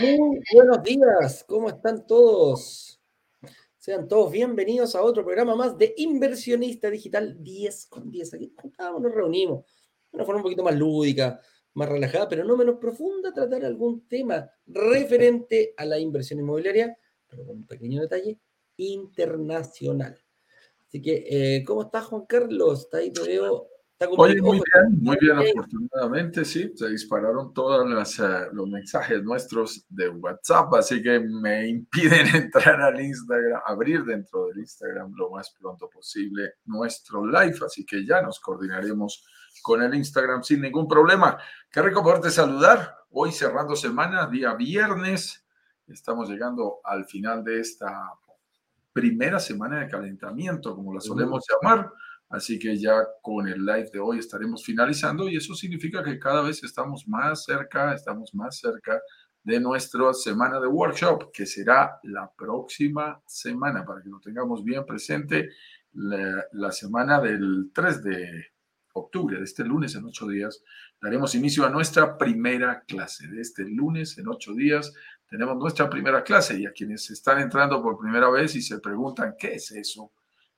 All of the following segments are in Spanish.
Muy buenos días, ¿cómo están todos? Sean todos bienvenidos a otro programa más de Inversionista Digital 10 con 10. Aquí nos reunimos de una forma un poquito más lúdica, más relajada, pero no menos profunda, tratar algún tema referente a la inversión inmobiliaria, pero con un pequeño detalle, internacional. Así que, eh, ¿cómo estás, Juan Carlos? Está ahí, te veo Oye, muy bien, muy bien, afortunadamente, sí, se dispararon todos eh, los mensajes nuestros de WhatsApp, así que me impiden entrar al Instagram, abrir dentro del Instagram lo más pronto posible nuestro live, así que ya nos coordinaremos con el Instagram sin ningún problema. Qué rico poderte saludar, hoy cerrando semana, día viernes, estamos llegando al final de esta primera semana de calentamiento, como la solemos llamar Así que ya con el live de hoy estaremos finalizando y eso significa que cada vez estamos más cerca, estamos más cerca de nuestra semana de workshop, que será la próxima semana, para que lo tengamos bien presente, la, semana del 3 de octubre, de este lunes en ocho días, daremos inicio a nuestra primera clase. De este lunes en ocho días tenemos nuestra primera clase y a quienes están entrando por primera vez y se preguntan, ¿qué es eso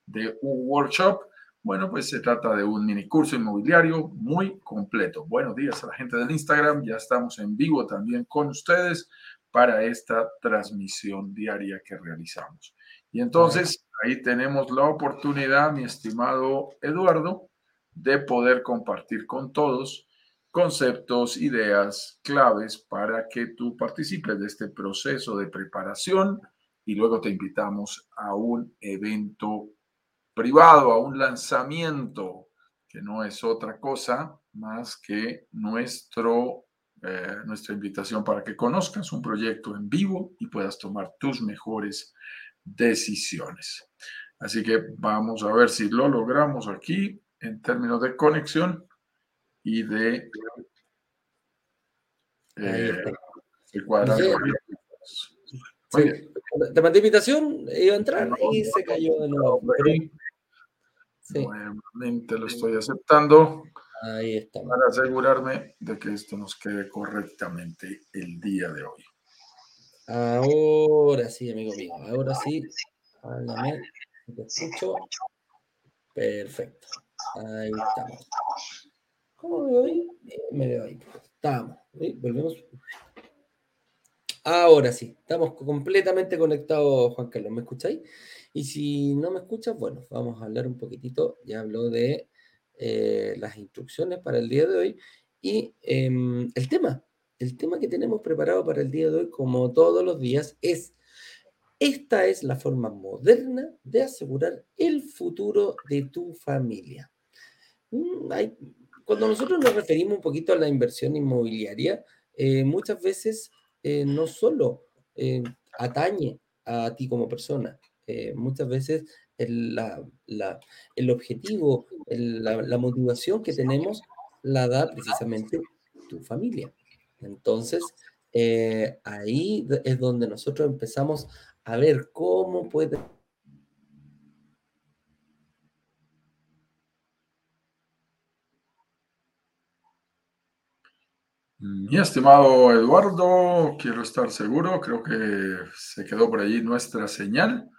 de un workshop? Bueno, pues se trata de un mini curso inmobiliario muy completo. Buenos días a la gente del Instagram. Ya estamos en vivo también con ustedes para esta transmisión diaria que realizamos. Y entonces ahí tenemos la oportunidad, mi estimado Eduardo, de poder compartir con todos conceptos, ideas, claves para que tú participes de este proceso de preparación y luego te invitamos a un evento privado, a un lanzamiento, que no es otra cosa más que nuestro, eh, nuestra invitación para que conozcas un proyecto en vivo y puedas tomar tus mejores decisiones. Así que vamos a ver si lo logramos aquí en términos de conexión y de, eh, Te mandé invitación, iba a entrar y se cayó de nuevo. Nuevamente lo estoy aceptando. Ahí está. Para asegurarme de que esto nos quede correctamente el día de hoy. Ahora sí, amigo mío. Ahora sí. Háblame. Te escucho. Perfecto. Ahí estamos. ¿Cómo me veo ahí? Me veo ahí. Estamos. Volvemos. Ahora sí, estamos completamente conectados, Juan Carlos. ¿Me escucháis? Y si no me escuchas, bueno, vamos a hablar un poquitito. Ya habló de eh, las instrucciones para el día de hoy y em, el tema. El tema que tenemos preparado para el día de hoy, como todos los días, es esta es la forma moderna de asegurar el futuro de tu familia. Mm, cuando nosotros nos referimos un poquito a la inversión inmobiliaria, eh, muchas veces eh, no solo atañe a ti como persona, eh, muchas veces el, el objetivo, la, motivación que tenemos la da precisamente tu familia. Entonces, eh, ahí es donde nosotros empezamos a ver cómo puede Mi estimado Eduardo, quiero estar seguro, creo que se quedó por allí nuestra señal.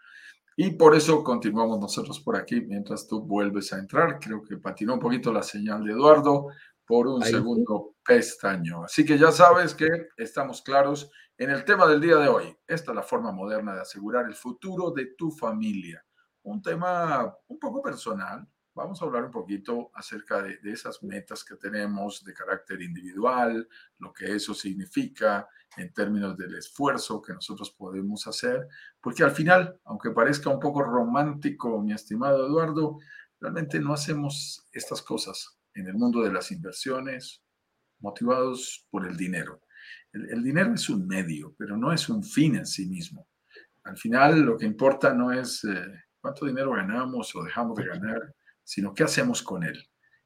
Y por eso continuamos nosotros por aquí mientras tú vuelves a entrar. Creo que patinó un poquito la señal de Eduardo por un segundo pestaño. Así que ya sabes que estamos claros en el tema del día de hoy. Esta es la forma moderna de asegurar el futuro de tu familia. Un tema un poco personal, vamos a hablar un poquito acerca de, esas metas que tenemos de carácter individual, lo que eso significa en términos del esfuerzo que nosotros podemos hacer, porque al final, aunque parezca un poco romántico, mi estimado Eduardo, realmente no hacemos estas cosas en el mundo de las inversiones motivados por el dinero. El, dinero es un medio, pero no es un fin en sí mismo. Al final, lo que importa no es... Eh, cuánto dinero ganamos o dejamos de ganar, sino qué hacemos con él.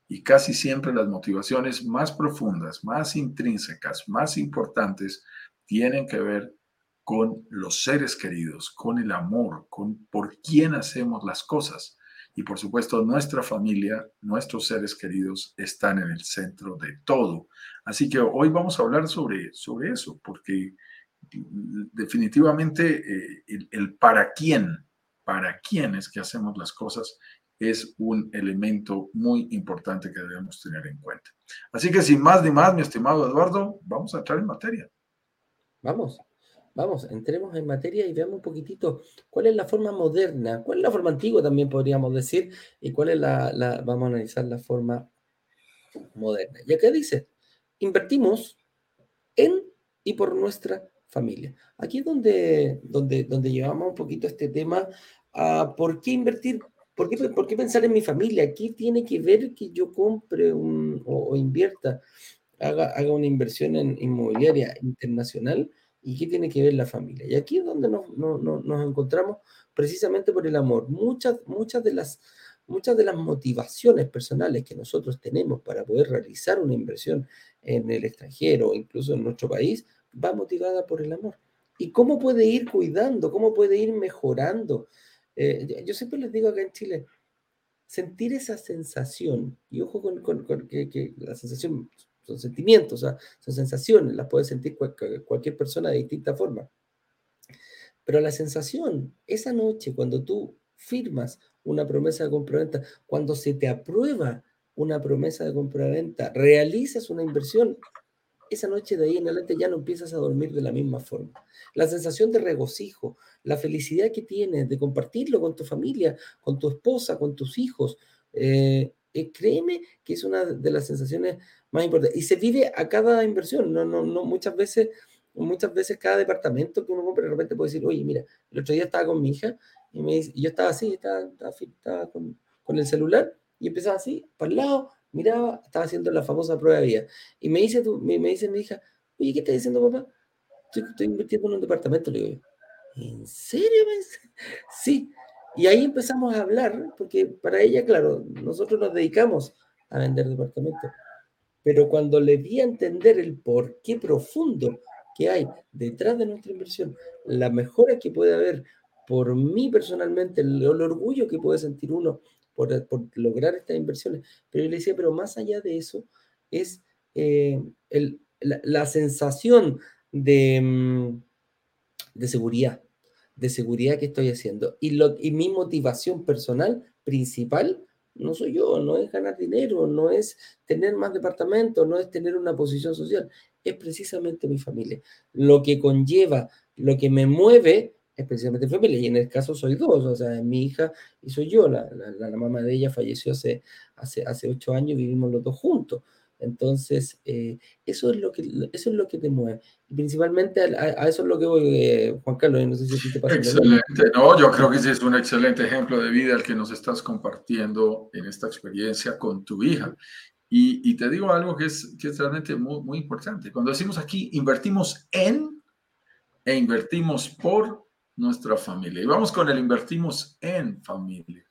Y casi siempre las motivaciones más profundas, más intrínsecas, más importantes, tienen que ver con los seres queridos, con el amor, con por quién hacemos las cosas. Y por supuesto, nuestra familia, nuestros seres queridos están en el centro de todo. Así que hoy vamos a hablar sobre, sobre eso, porque definitivamente eh, el, el, para quién, para quién es que hacemos las cosas es un elemento muy importante que debemos tener en cuenta. Así que sin más ni más, mi estimado Eduardo, vamos a entrar en materia. Vamos, vamos, entremos en materia y veamos un poquitito cuál es la forma moderna, cuál es la forma antigua también podríamos decir, y cuál es la, vamos a analizar la forma moderna. Y acá dice, invertimos en y por nuestra familia. Aquí es donde, donde, donde llevamos un poquito este tema a por qué invertir ¿Por qué, ¿Por qué, pensar en mi familia? ¿Qué tiene que ver que yo compre un, o, invierta, haga, haga, una inversión en inmobiliaria internacional? ¿Y qué tiene que ver la familia? Y aquí es donde nos, no, no, nos encontramos precisamente por el amor. Muchas, muchas, de las, muchas de las motivaciones personales que nosotros tenemos para poder realizar una inversión en el extranjero o incluso en nuestro país va motivada por el amor. ¿Y cómo puede ir cuidando? ¿Cómo puede ir mejorando? Eh, yo siempre les digo acá en Chile, sentir esa sensación, y ojo con, que, la sensación son sentimientos, o sea, son sensaciones, las puede sentir cualquier persona de distinta forma. Pero la sensación, esa noche, cuando tú firmas una promesa de compraventa, cuando se te aprueba una promesa de compraventa, realizas una inversión, esa noche de ahí en adelante ya no empiezas a dormir de la misma forma. La sensación de regocijo, la felicidad que tienes de compartirlo con tu familia, con tu esposa, con tus hijos, eh, eh, créeme que es una de las sensaciones más importantes. Y se vive a cada inversión, no, no, no, muchas veces, muchas veces cada departamento que uno compra de repente puede decir, oye, mira, el otro día estaba con mi hija y, me y yo estaba así, estaba, estaba, con, con el celular y empezaba así, para el lado, miraba, estaba haciendo la famosa prueba de vida. Y me dice, me, dice mi hija, oye, ¿qué está diciendo papá? Estoy, invirtiendo en un departamento, le digo, ¿en serio? Sí. Y ahí empezamos a hablar, porque para ella, claro, nosotros nos dedicamos a vender departamentos. Pero cuando le di a entender el por qué profundo que hay detrás de nuestra inversión, la mejora que puede haber por mí personalmente, el orgullo que puede sentir uno por, por lograr estas inversiones. Pero yo le decía, pero más allá de eso, es eh, el, la, la, sensación de, mm, de seguridad, de seguridad que estoy haciendo. Y, lo, y mi motivación personal principal no soy yo, no es ganar dinero, no es tener más departamentos, no es tener una posición social, es precisamente mi familia. Lo que conlleva, lo que me mueve especialmente familia, y en el caso soy dos, o sea, mi hija y soy yo, la, la, la mamá de ella falleció hace, hace, hace ocho años vivimos los dos juntos. Entonces, eh, eso, es lo que, eso es lo que te mueve. Y principalmente a, a, eso es lo que voy, eh, Juan Carlos, no sé si te pasa. Excelente, no, yo creo que ese es un excelente ejemplo de vida el que nos estás compartiendo en esta experiencia con tu hija. Y, y te digo algo que es, que es realmente muy, muy importante. Cuando decimos aquí, invertimos en e invertimos por nuestra familia. Y vamos con el invertimos en familia.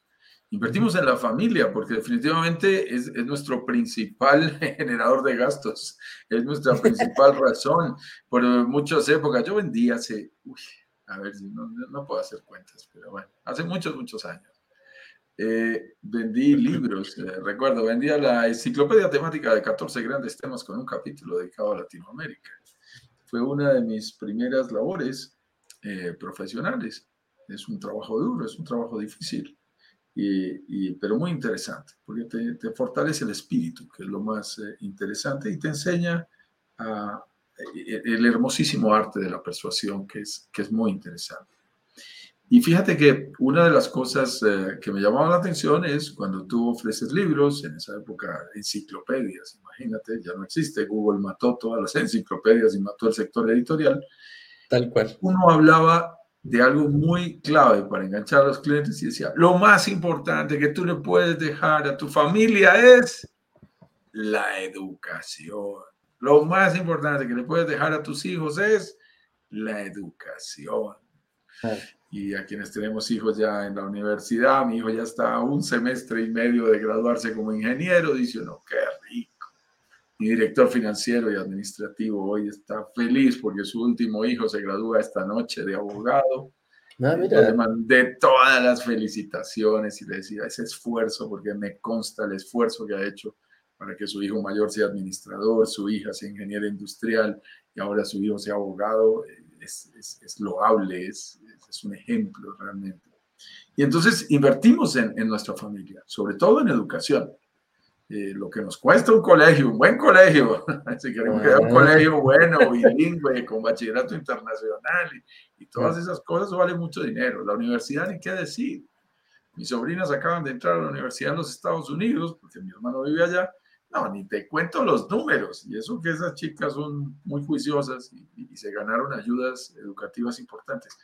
Invertimos en la familia porque definitivamente es, es, nuestro principal generador de gastos, es nuestra principal razón. Por muchas épocas, yo vendí hace, uy, a ver si no, no, puedo hacer cuentas, pero bueno, hace muchos, muchos años. Eh, vendí libros, eh, recuerdo, vendía la enciclopedia temática de 14 grandes temas con un capítulo dedicado a Latinoamérica. Fue una de mis primeras labores eh, profesionales. Es un trabajo duro, es un trabajo difícil, y, pero muy interesante, porque te, fortalece el espíritu, que es lo más eh, interesante, y te enseña eh, el hermosísimo arte de la persuasión, que es, que es muy interesante. Y fíjate que una de las cosas que me llamaba la atención es cuando tú ofreces libros, en esa época enciclopedias, imagínate, ya no existe, Google mató todas las enciclopedias y mató el sector editorial, Tal cual. Uno hablaba de algo muy clave para enganchar a los clientes y decía, lo más importante que tú le puedes dejar a tu familia es la educación. Lo más importante que le puedes dejar a tus hijos es la educación. y a quienes tenemos hijos ya en la universidad, mi hijo ya está a un semestre y medio de graduarse como ingeniero, dice uno, qué. Mi director financiero y administrativo hoy está feliz porque su último hijo se gradúa esta noche de abogado. Ah, le mandé todas las felicitaciones y le decía ese esfuerzo, porque me consta el esfuerzo que ha hecho para que su hijo mayor sea administrador, su hija sea ingeniera industrial y ahora su hijo sea abogado. Es, es, es loable, es, es un ejemplo realmente. Y entonces invertimos en, en nuestra familia, sobre todo en educación. Eh, lo que nos cuesta un colegio, un buen colegio, si queremos que un colegio bueno, bilingüe, con bachillerato internacional y, y, todas esas cosas, vale mucho dinero. La universidad, ni qué decir. Mis sobrinas acaban de entrar a la universidad en los Estados Unidos, porque mi hermano vive allá. No, ni te cuento los números. Y eso que esas chicas son muy juiciosas y, y se ganaron ayudas educativas importantes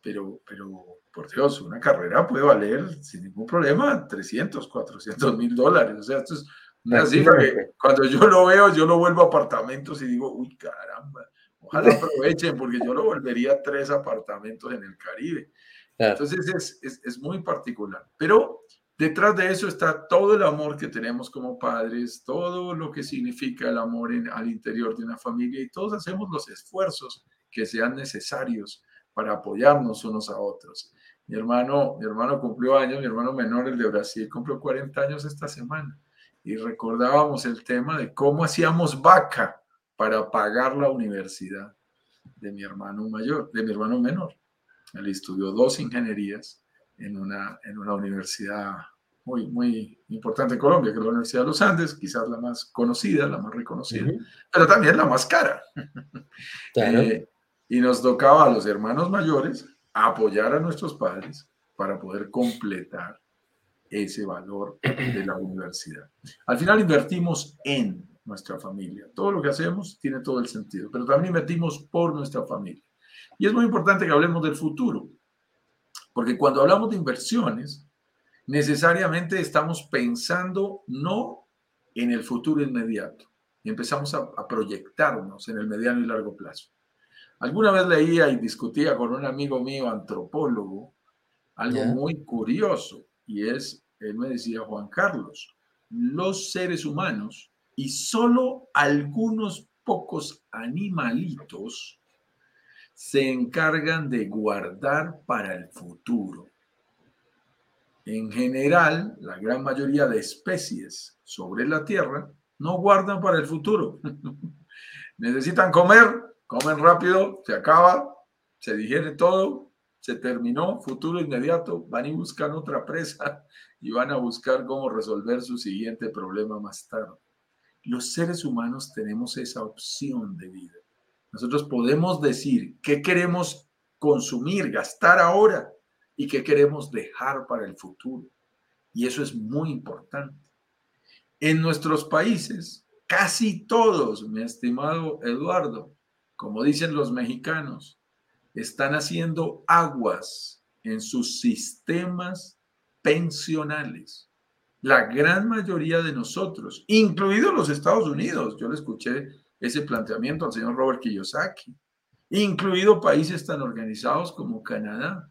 pero, pero por Dios, una carrera puede valer sin ningún problema 300, 400 mil dólares. O sea, esto es una cifra que cuando yo lo veo, yo lo vuelvo a apartamentos y digo, uy, caramba, ojalá aprovechen porque yo lo volvería a tres apartamentos en el Caribe. Entonces es, es, es, muy particular. Pero detrás de eso está todo el amor que tenemos como padres, todo lo que significa el amor en, al interior de una familia y todos hacemos los esfuerzos que sean necesarios para apoyarnos unos a otros. Mi hermano, mi hermano cumplió años, mi hermano menor, el de Brasil, cumplió 40 años esta semana. Y recordábamos el tema de cómo hacíamos vaca para pagar la universidad de mi hermano mayor, de mi hermano menor. Él estudió dos ingenierías en una, en una universidad muy, muy importante en Colombia, que es la Universidad de los Andes, quizás la más conocida, la más reconocida, pero también la más cara. Claro. Eh, y nos tocaba a los hermanos mayores apoyar a nuestros padres para poder completar ese valor de la universidad. Al final invertimos en nuestra familia. Todo lo que hacemos tiene todo el sentido, pero también invertimos por nuestra familia. Y es muy importante que hablemos del futuro, porque cuando hablamos de inversiones, necesariamente estamos pensando no en el futuro inmediato, y empezamos a, proyectarnos en el mediano y largo plazo. Alguna vez leía y discutía con un amigo mío, antropólogo, algo muy curioso, y es, él me decía, Juan Carlos, los seres humanos y solo algunos pocos animalitos se encargan de guardar para el futuro. En general, la gran mayoría de especies sobre la Tierra no guardan para el futuro. Necesitan comer, comen rápido, se acaba, se digiere todo, se terminó, futuro inmediato, van y buscan otra presa y van a buscar cómo resolver su siguiente problema más tarde. Los seres humanos tenemos esa opción de vida. Nosotros podemos decir qué queremos consumir, gastar ahora y qué queremos dejar para el futuro. Y eso es muy importante. En nuestros países, casi todos, mi estimado Eduardo, como dicen los mexicanos, están haciendo aguas en sus sistemas pensionales. La gran mayoría de nosotros, incluidos los Estados Unidos, yo le escuché ese planteamiento al señor Robert Kiyosaki, incluido países tan organizados como Canadá,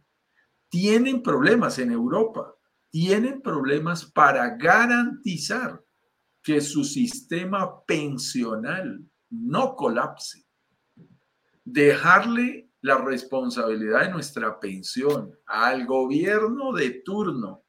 tienen problemas en Europa, tienen problemas para garantizar que su sistema pensional no colapse dejarle la responsabilidad de nuestra pensión al gobierno de turno,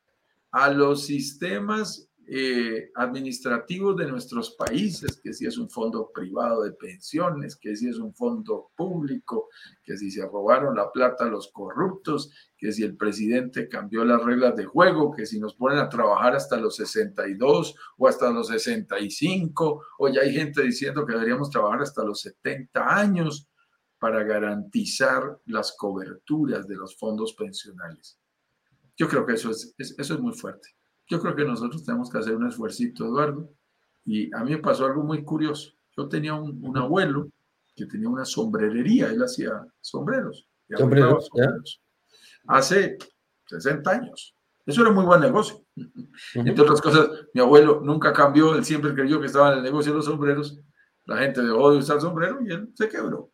a los sistemas eh, administrativos de nuestros países, que si es un fondo privado de pensiones, que si es un fondo público, que si se robaron la plata los corruptos, que si el presidente cambió las reglas de juego, que si nos ponen a trabajar hasta los 62 o hasta los 65, o ya hay gente diciendo que deberíamos trabajar hasta los 70 años para garantizar las coberturas de los fondos pensionales. Yo creo que eso es, eso es muy fuerte. Yo creo que nosotros tenemos que hacer un esfuerzo, Eduardo. Y a mí me pasó algo muy curioso. Yo tenía un, abuelo que tenía una sombrerería, él hacía sombreros. ¿Sombreros? Hace 60 años. Eso era muy buen negocio. Entre otras cosas, mi abuelo nunca cambió, él siempre creyó que estaba en el negocio de los sombreros. La gente dejó de usar sombrero y él se quebró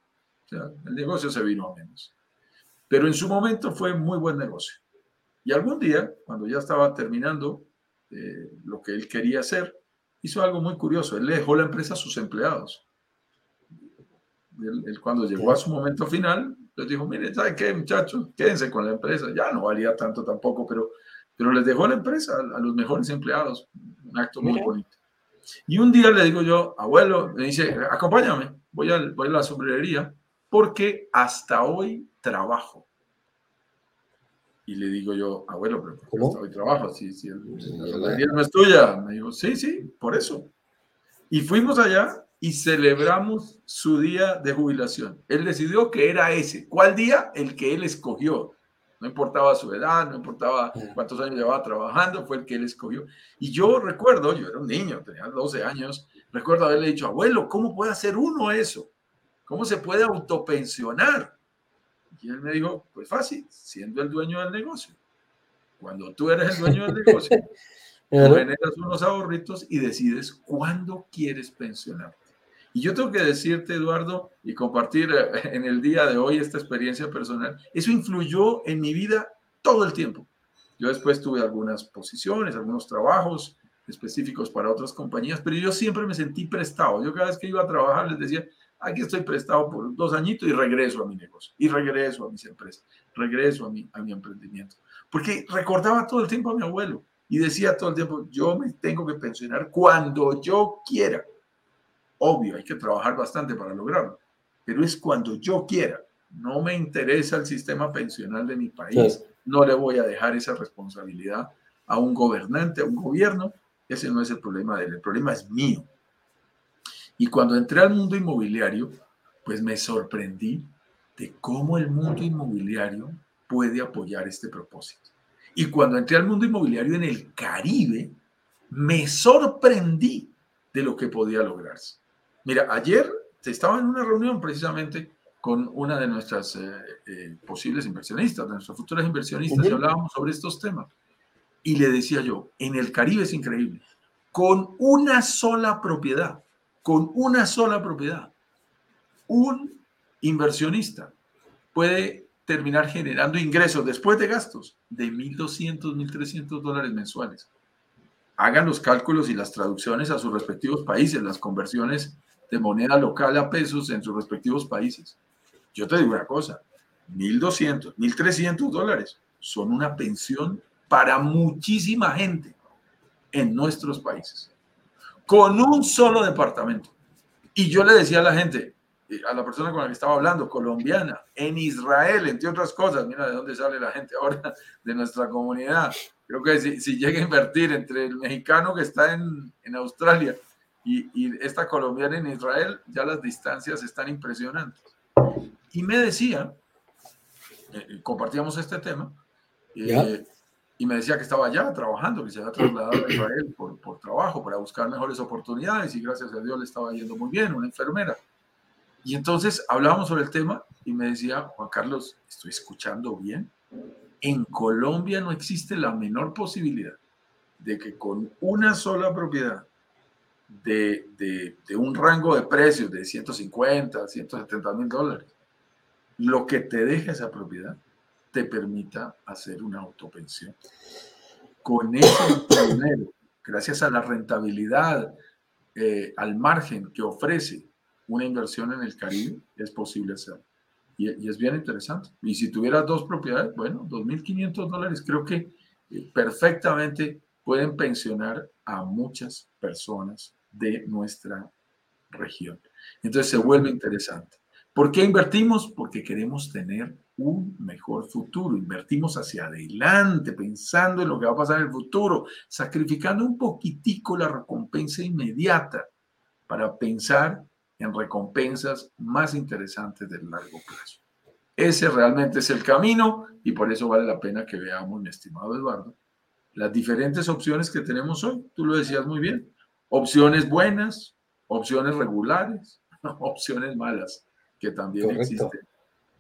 el negocio se vino a menos. pero en su momento fue muy buen negocio. Y algún día, cuando ya estaba terminando eh, lo que él quería hacer, hizo algo muy curioso. Él le dejó la empresa a sus empleados. Él, cuando llegó a su momento final, les dijo, miren, ¿sabe qué, muchachos? Quédense con la empresa. Ya no valía tanto tampoco, pero, pero les dejó la empresa a, los mejores empleados. Un acto muy bonito. Y un día le digo yo, abuelo, me dice, acompáñame, voy a, voy a la sombrerería, porque hasta hoy trabajo. Y le digo yo, abuelo, pero ¿cómo? Hasta hoy trabajo, si, si la sombrerería no es tuya. Me dijo, sí, sí, por eso. Y fuimos allá y celebramos su día de jubilación. Él decidió que era ese. ¿Cuál día? El que él escogió. No importaba su edad, no importaba cuántos años llevaba trabajando, fue el que él escogió. Y yo recuerdo, yo era un niño, tenía 12 años, recuerdo haberle dicho, abuelo, ¿cómo puede hacer uno eso? ¿Cómo se puede autopensionar? Y él me dijo, pues fácil, siendo el dueño del negocio. Cuando tú eres el dueño del negocio, generas unos ahorritos y decides cuándo quieres pensionarte. Y yo tengo que decirte, Eduardo, y compartir eh, en el día de hoy esta experiencia personal, eso influyó en mi vida todo el tiempo. Yo después tuve algunas posiciones, algunos trabajos específicos para otras compañías, pero yo siempre me sentí prestado. Yo cada vez que iba a trabajar les decía, aquí estoy prestado por dos añitos y regreso a mi negocio, y regreso a mis empresas, regreso a mi, a mi emprendimiento. Porque recordaba todo el tiempo a mi abuelo y decía todo el tiempo, yo me tengo que pensionar cuando yo quiera. Obvio, hay que trabajar bastante para lograrlo, pero es cuando yo quiera. No me interesa el sistema pensional de mi país, no le voy a dejar esa responsabilidad a un gobernante, a un gobierno. Ese no es el problema de él, el problema es mío. Y cuando entré al mundo inmobiliario, pues me sorprendí de cómo el mundo inmobiliario puede apoyar este propósito. Y cuando entré al mundo inmobiliario en el Caribe, me sorprendí de lo que podía lograrse. Mira, ayer estaba en una reunión precisamente con una de nuestras eh, eh, posibles inversionistas, de nuestras futuras inversionistas, y hablábamos sobre estos temas. Y le decía yo, en el Caribe es increíble, con una sola propiedad, con una sola propiedad, un inversionista puede terminar generando ingresos después de gastos de 1.200, 1.300 dólares mensuales. Hagan los cálculos y las traducciones a sus respectivos países, las conversiones de moneda local a pesos en sus respectivos países. Yo te digo una cosa, 1.200, 1.300 dólares son una pensión para muchísima gente en nuestros países, con un solo departamento. Y yo le decía a la gente, a la persona con la que estaba hablando, colombiana, en Israel, entre otras cosas, mira de dónde sale la gente ahora de nuestra comunidad. Creo que si, si llega a invertir entre el mexicano que está en, en Australia y, esta colombiana en Israel, ya las distancias están impresionantes. Y me decía, eh, eh, compartíamos este tema, eh, y me decía que estaba allá trabajando, que se había trasladado a Israel por, por, trabajo, para buscar mejores oportunidades, y gracias a Dios le estaba yendo muy bien, una enfermera. Y entonces hablábamos sobre el tema y me decía, Juan Carlos, ¿estoy escuchando bien? En Colombia no existe la menor posibilidad de que con una sola propiedad de, un rango de precios de 150, 170 mil dólares, lo que te deja esa propiedad te permita hacer una autopensión. Con ese dinero, gracias a la rentabilidad, eh, al margen que ofrece una inversión en el Caribe, es posible hacerlo. Y, es bien interesante. Y si tuvieras dos propiedades, bueno, 2.500 dólares, creo que eh, perfectamente pueden pensionar a muchas personas de nuestra región. Entonces se vuelve interesante. ¿Por qué invertimos? Porque queremos tener un mejor futuro. Invertimos hacia adelante, pensando en lo que va a pasar en el futuro, sacrificando un poquitico la recompensa inmediata para pensar en recompensas más interesantes del largo plazo. Ese realmente es el camino y por eso vale la pena que veamos, mi estimado Eduardo, las diferentes opciones que tenemos hoy. Tú lo decías muy bien opciones buenas, opciones regulares, opciones malas que también existen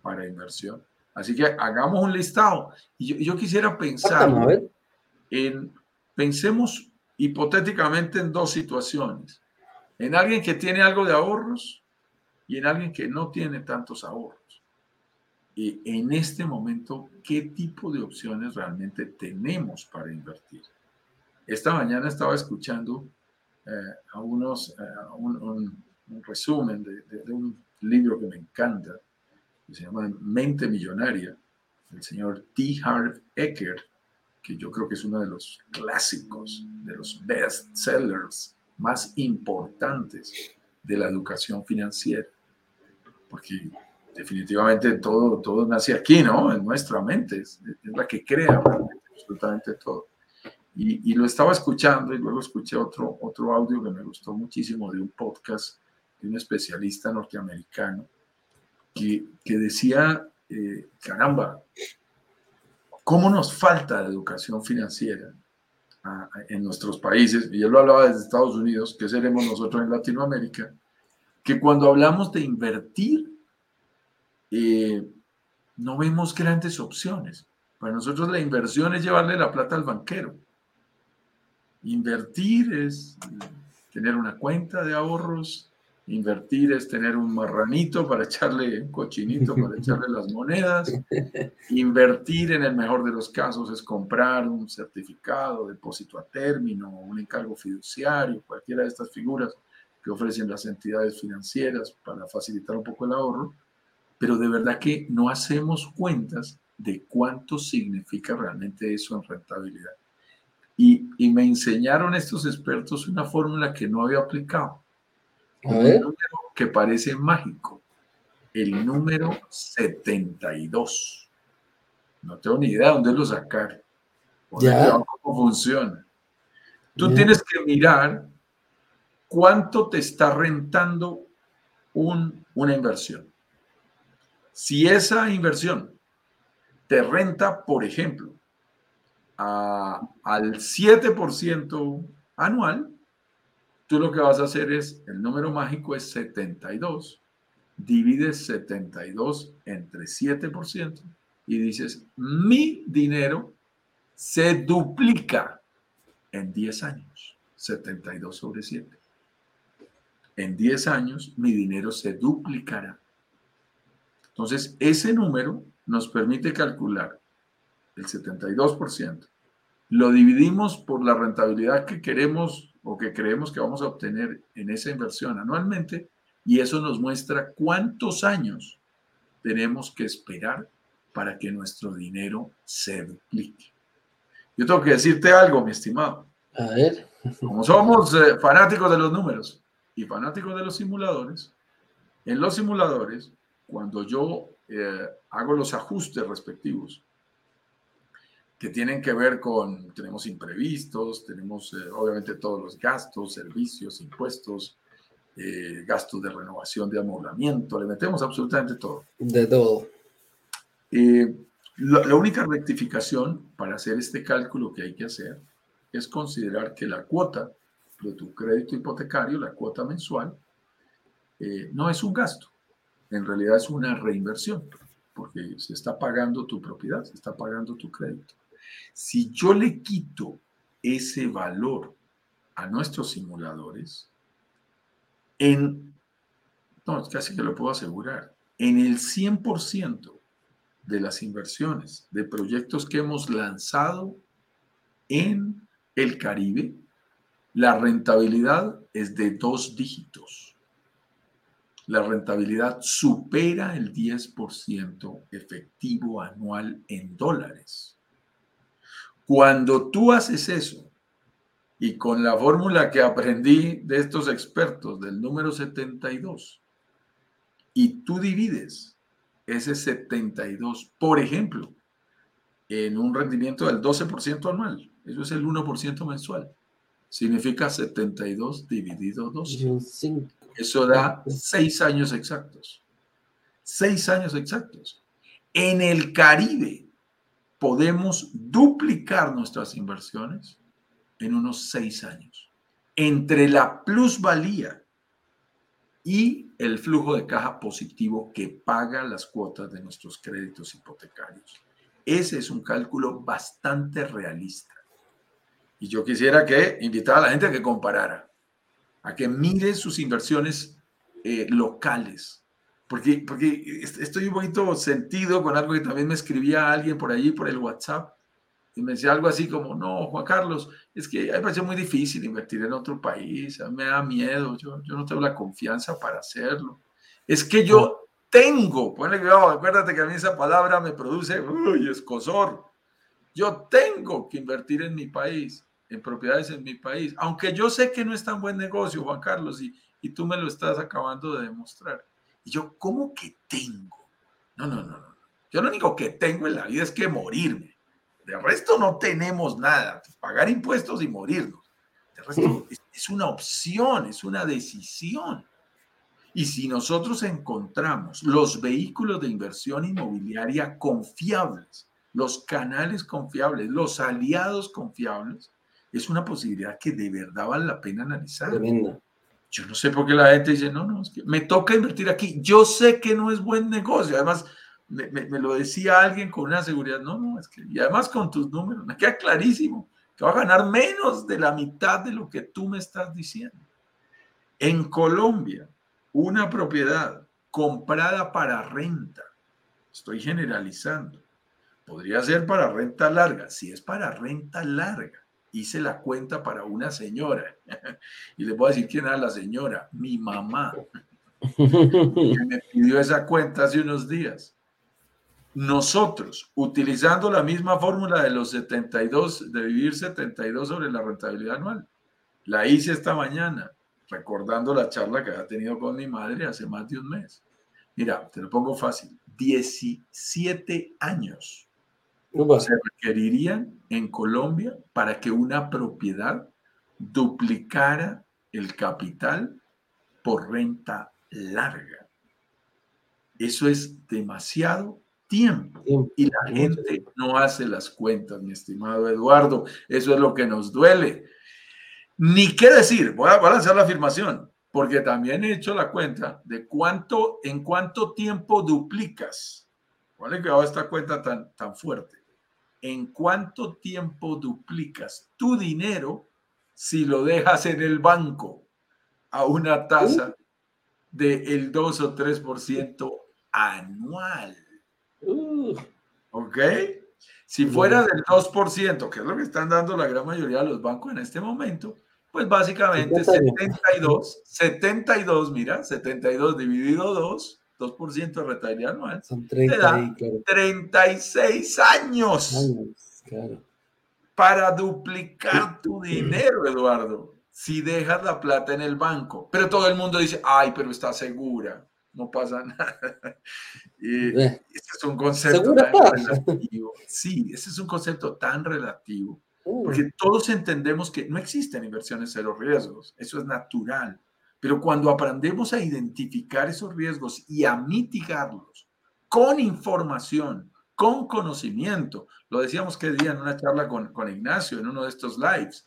para inversión. Así que hagamos un listado. Y yo, quisiera pensar en, pensemos hipotéticamente en dos situaciones. En alguien que tiene algo de ahorros y en alguien que no tiene tantos ahorros. eh, en este momento qué tipo de opciones realmente tenemos para invertir. Esta mañana estaba escuchando eh, a unos, eh, un, resumen de, un libro que me encanta, que se llama Mente Millonaria, del señor T. Harv Eker, que yo creo que es uno de los clásicos, de los best sellers más importantes de la educación financiera. Porque definitivamente todo, todo nace aquí, ¿no? En nuestra mente, es, la que crea absolutamente todo. Y, y, lo estaba escuchando y luego escuché otro, otro audio que me gustó muchísimo de un podcast de un especialista norteamericano que, que decía, eh, caramba, ¿cómo nos falta de educación financiera en nuestros países? Y él lo hablaba desde Estados Unidos, que seremos nosotros en Latinoamérica, que cuando hablamos de invertir, eh, no vemos grandes opciones. Para nosotros la inversión es llevarle la plata al banquero. Invertir es tener una cuenta de ahorros, invertir es tener un marranito para echarle, un cochinito para echarle las monedas, invertir en el mejor de los casos es comprar un certificado, depósito a término, un encargo fiduciario, cualquiera de estas figuras que ofrecen las entidades financieras para facilitar un poco el ahorro, pero de verdad que no hacemos cuentas de cuánto significa realmente eso en rentabilidad. Y, me enseñaron estos expertos una fórmula que no había aplicado. Un número que parece mágico. El número 72. No tengo ni idea de dónde lo sacar. ¿Cómo funciona? Tú tienes que mirar cuánto te está rentando un, una inversión. Si esa inversión te renta, por ejemplo, al 7% anual, tú lo que vas a hacer es, el número mágico es 72, divides 72 entre 7% y dices, mi dinero se duplica en 10 años, 72 sobre 7. En 10 años mi dinero se duplicará. Entonces, ese número nos permite calcular el 72%, lo dividimos por la rentabilidad que queremos o que creemos que vamos a obtener en esa inversión anualmente y eso nos muestra cuántos años tenemos que esperar para que nuestro dinero se duplique. Yo tengo que decirte algo, mi estimado. A ver. Como somos eh, fanáticos de los números y fanáticos de los simuladores, en los simuladores, cuando yo eh, hago los ajustes respectivos que tienen que ver con, tenemos imprevistos, tenemos eh, obviamente todos los gastos, servicios, impuestos, eh, gastos de renovación, de amoblamiento, le metemos absolutamente todo. De todo. Eh, la, única rectificación para hacer este cálculo que hay que hacer es considerar que la cuota de tu crédito hipotecario, la cuota mensual, no es un gasto, en realidad es una reinversión, porque se está pagando tu propiedad, se está pagando tu crédito. Si yo le quito ese valor a nuestros simuladores, en, no, casi que lo puedo asegurar, en el 100% de las inversiones de proyectos que hemos lanzado en el Caribe, la rentabilidad es de dos dígitos. La rentabilidad supera el 10% efectivo anual en dólares. Cuando tú haces eso, y con la fórmula que aprendí de estos expertos del número 72, y tú divides ese 72, por ejemplo, en un rendimiento del 12% anual, eso es el 1% mensual, significa 72 dividido 12. Eso da 6 años exactos. 6 años exactos. En el Caribe, podemos duplicar nuestras inversiones en unos seis años. Entre la plusvalía y el flujo de caja positivo que paga las cuotas de nuestros créditos hipotecarios. Ese es un cálculo bastante realista. Y yo quisiera que invitara a la gente a que comparara, a que mire sus inversiones eh, locales porque, porque estoy un poquito sentido con algo que también me escribía alguien por allí, por el WhatsApp, y me decía algo así como, no, Juan Carlos, es que a mí me parece muy difícil invertir en otro país, a mí me da miedo, yo, yo no tengo la confianza para hacerlo. Es que yo tengo, ponle cuidado, acuérdate que a mí esa palabra me produce, uy, escosor. Yo tengo que invertir en mi país, en propiedades en mi país, aunque yo sé que no es tan buen negocio, Juan Carlos, y, y tú me lo estás acabando de demostrar. Y yo, ¿cómo que tengo? No, no, no, no. Yo lo único que tengo en la vida es que morirme. De resto no tenemos nada. Pagar impuestos y morirnos. De resto es, una opción, es una decisión. Y si nosotros encontramos los vehículos de inversión inmobiliaria confiables, los canales confiables, los aliados confiables, es una posibilidad que de verdad vale la pena analizar. Yo no sé por qué la gente dice, no, no, es que me toca invertir aquí. Yo sé que no es buen negocio. Además, me, lo decía alguien con una seguridad, no, no, es que, y además con tus números, me queda clarísimo que va a ganar menos de la mitad de lo que tú me estás diciendo. En Colombia, una propiedad comprada para renta, estoy generalizando, podría ser para renta larga. Si es para renta larga, hice la cuenta para una señora. y le voy a decir quién era la señora, mi mamá. me pidió esa cuenta hace unos días. Nosotros, utilizando la misma fórmula de los 72, de vivir 72 sobre la rentabilidad anual, la hice esta mañana, recordando la charla que había tenido con mi madre hace más de un mes. Mira, te lo pongo fácil, 17 años se requerirían en Colombia para que una propiedad duplicara el capital por renta larga. Eso es demasiado tiempo y la gente no hace las cuentas, mi estimado Eduardo. Eso es lo que nos duele. Ni qué decir, voy a, lanzar la afirmación, porque también he hecho la cuenta de cuánto, en cuánto tiempo duplicas. ¿Cuál es esta cuenta tan, tan fuerte? En cuánto tiempo duplicas tu dinero si lo dejas en el banco a una tasa del 2 o 3% anual. ¿Ok? Si fuera del 2%, que es lo que están dando la gran mayoría de los bancos en este momento, pues básicamente 72, 72, mira, 72 dividido 2, 2% de rentabilidad anual. Son 30, 36 años. Para duplicar tu dinero, Eduardo, si dejas la plata en el banco. Pero todo el mundo dice, ay, pero está segura, no pasa nada. Y eh. ese es un concepto tan relativo. Sí, ese es un concepto tan relativo. Uh. Porque todos entendemos que no existen inversiones cero riesgos. Eso es natural. Pero cuando aprendemos a identificar esos riesgos y a mitigarlos con información, con conocimiento, lo decíamos que día en una charla con, con Ignacio, en uno de estos lives,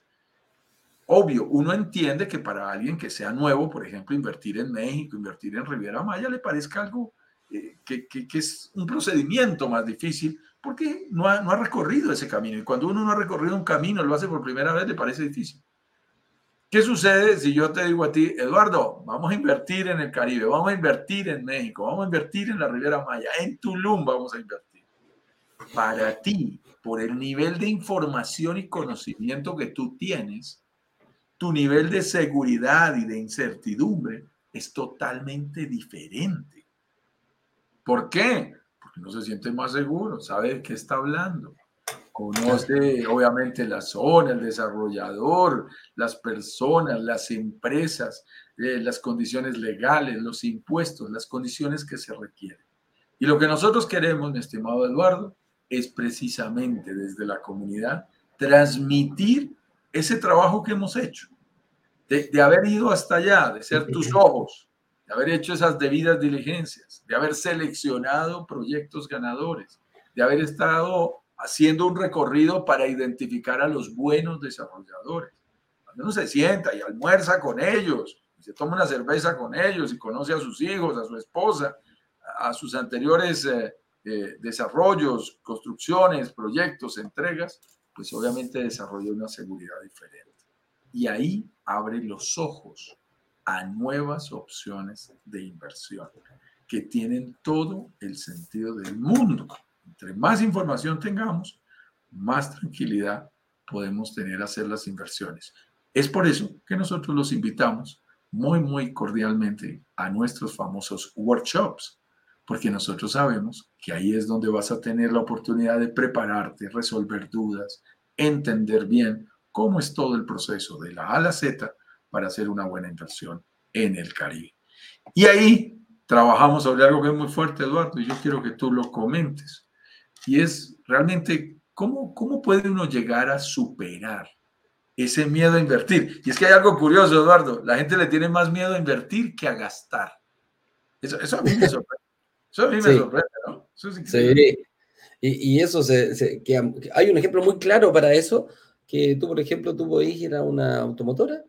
obvio, uno entiende que para alguien que sea nuevo, por ejemplo, invertir en México, invertir en Riviera Maya, le parezca algo eh, que, que, que, es un procedimiento más difícil porque no ha, no ha recorrido ese camino. Y cuando uno no ha recorrido un camino, lo hace por primera vez, le parece difícil. ¿Qué sucede si yo te digo a ti, Eduardo, vamos a invertir en el Caribe, vamos a invertir en México, vamos a invertir en la Riviera Maya, en Tulum vamos a invertir? Para ti, por el nivel de información y conocimiento que tú tienes, tu nivel de seguridad y de incertidumbre es totalmente diferente. ¿Por qué? Porque no se siente más seguro, sabe de qué está hablando conoce obviamente la zona, el desarrollador, las personas, las empresas, eh, las condiciones legales, los impuestos, las condiciones que se requieren. Y lo que nosotros queremos, mi estimado Eduardo, es precisamente desde la comunidad transmitir ese trabajo que hemos hecho, de, de haber ido hasta allá, de ser tus ojos, de haber hecho esas debidas diligencias, de haber seleccionado proyectos ganadores, de haber estado haciendo un recorrido para identificar a los buenos desarrolladores. Cuando uno se sienta y almuerza con ellos, se toma una cerveza con ellos y conoce a sus hijos, a su esposa, a sus anteriores eh, eh, desarrollos, construcciones, proyectos, entregas, pues obviamente desarrolla una seguridad diferente. Y ahí abre los ojos a nuevas opciones de inversión. que tienen todo el sentido del mundo. Entre más información tengamos, más tranquilidad podemos tener a hacer las inversiones. Es por eso que nosotros los invitamos muy, muy cordialmente a nuestros famosos workshops, porque nosotros sabemos que ahí es donde vas a tener la oportunidad de prepararte, resolver dudas, entender bien cómo es todo el proceso de la A a la Z para hacer una buena inversión en el Caribe. Y ahí trabajamos sobre algo que es muy fuerte, Eduardo, y yo quiero que tú lo comentes. Y es realmente cómo, cómo puede uno llegar a superar ese miedo a invertir. Y es que hay algo curioso, Eduardo, la gente le tiene más miedo a invertir que a gastar. Eso, eso a mí me sorprende. Eso a mí me sorprende, ¿no? sí. Y, eso, se, que hay un ejemplo muy claro para eso, que tú, por ejemplo, tú podés ir a una automotora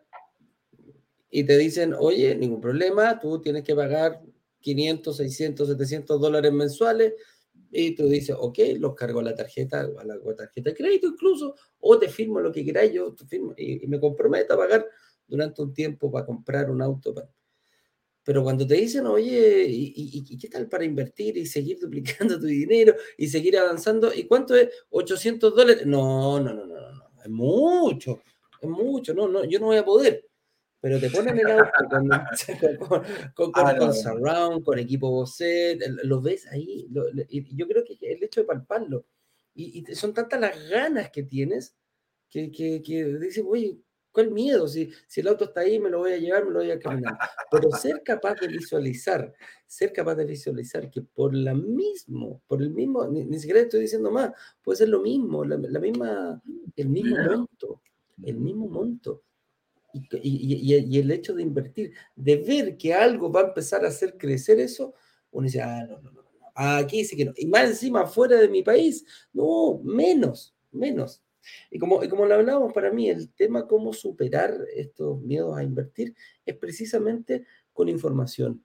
y te dicen, oye, ningún problema, tú tienes que pagar 500, 600, 700 dólares mensuales, y tú dices, ok, los cargo a la tarjeta, a la tarjeta de crédito incluso, o te firmo lo que queráis, yo te firmo y, me comprometo a pagar durante un tiempo para comprar un auto. Pero cuando te dicen, oye, ¿y, y, qué tal para invertir y seguir duplicando tu dinero y seguir avanzando? ¿Y cuánto es? 800 dólares. No, no, no, no, no, es mucho, es mucho, no, no, yo no voy a poder pero te ponen el auto con, con, con, ah, surround, con equipo Bosset, lo ves ahí, y yo creo que el hecho de palparlo, y, son tantas las ganas que tienes, que, que, que dices, oye, ¿cuál miedo? Si, si el auto está ahí, me lo voy a llevar, me lo voy a caminar. Pero ser capaz de visualizar, ser capaz de visualizar que por la mismo, por el mismo, ni, siquiera estoy diciendo más, puede ser lo mismo, la, la misma, el mismo monto, el mismo monto y, el hecho de invertir, de ver que algo va a empezar a hacer crecer eso, uno dice, ah, no, no, no, aquí sí que no. Y más encima, fuera de mi país, no, menos, menos. Y como, como lo hablábamos, para mí el tema cómo superar estos miedos a invertir es precisamente con información,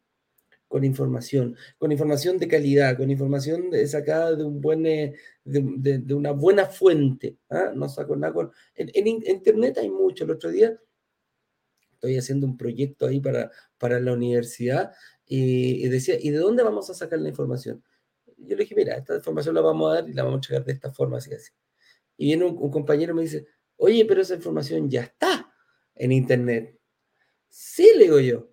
con información, con información de calidad, con información sacada de, un buen, eh, de, una buena fuente. ¿ah? No saco nada con... En, en, Internet hay mucho. El otro día estoy haciendo un proyecto ahí para, para la universidad, y, decía, ¿y de dónde vamos a sacar la información? Yo le dije, mira, esta información la vamos a dar y la vamos a checar de esta forma, así así. Y viene un, compañero y me dice, oye, pero esa información ya está en Internet. Sí, le digo yo,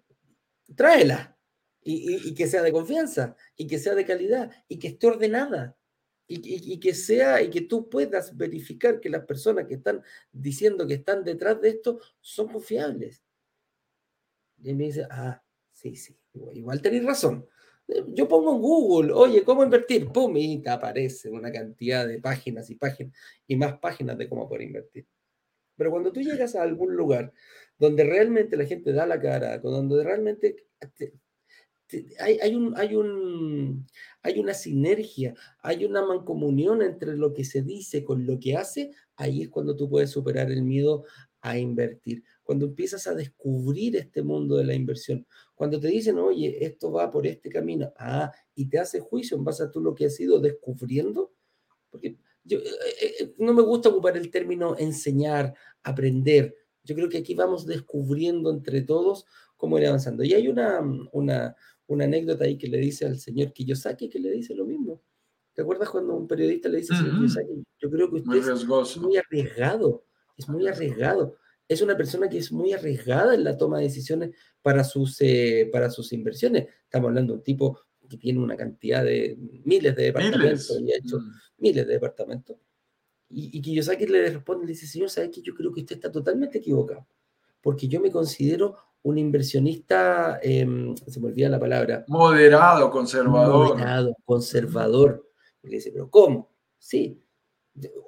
tráela. Y, y, que sea de confianza, y que sea de calidad, y que esté ordenada, y, y, que sea, y que tú puedas verificar que las personas que están diciendo que están detrás de esto son confiables. Y me dice, ah, sí, sí, igual, tenéis razón. Eh, yo pongo en Google, oye, ¿cómo invertir? ¡Pum! Y te aparece una cantidad de páginas y páginas y más páginas de cómo poder invertir. Pero cuando tú llegas a algún lugar donde realmente la gente da la cara, donde realmente hay, hay, un, hay, un, hay una sinergia, hay una mancomunión entre lo que se dice con lo que hace, ahí es cuando tú puedes superar el miedo a invertir cuando empiezas a descubrir este mundo de la inversión, cuando te dicen, oye, esto va por este camino, ah, y te hace juicio en base a tú lo que has ido descubriendo, porque yo, eh, eh, eh, no me gusta ocupar el término enseñar, aprender, yo creo que aquí vamos descubriendo entre todos cómo ir avanzando. Y hay una, una, una anécdota ahí que le dice al señor Kiyosaki que le dice lo mismo. ¿Te acuerdas cuando un periodista le dice, señor Kiyosaki, yo creo que usted es muy arriesgado, es muy arriesgado es una persona que es muy arriesgada en la toma de decisiones para sus, eh, para sus inversiones. Estamos hablando de un tipo que tiene una cantidad de miles de departamentos y ha hecho mm. miles de departamentos. Y, y Kiyosaki le responde, le dice, señor, ¿sabe que Yo creo que usted está totalmente equivocado, porque yo me considero un inversionista, em, se me olvida la palabra. Moderado, conservador. Moderado, conservador. Y le dice, pero ¿cómo? Sí,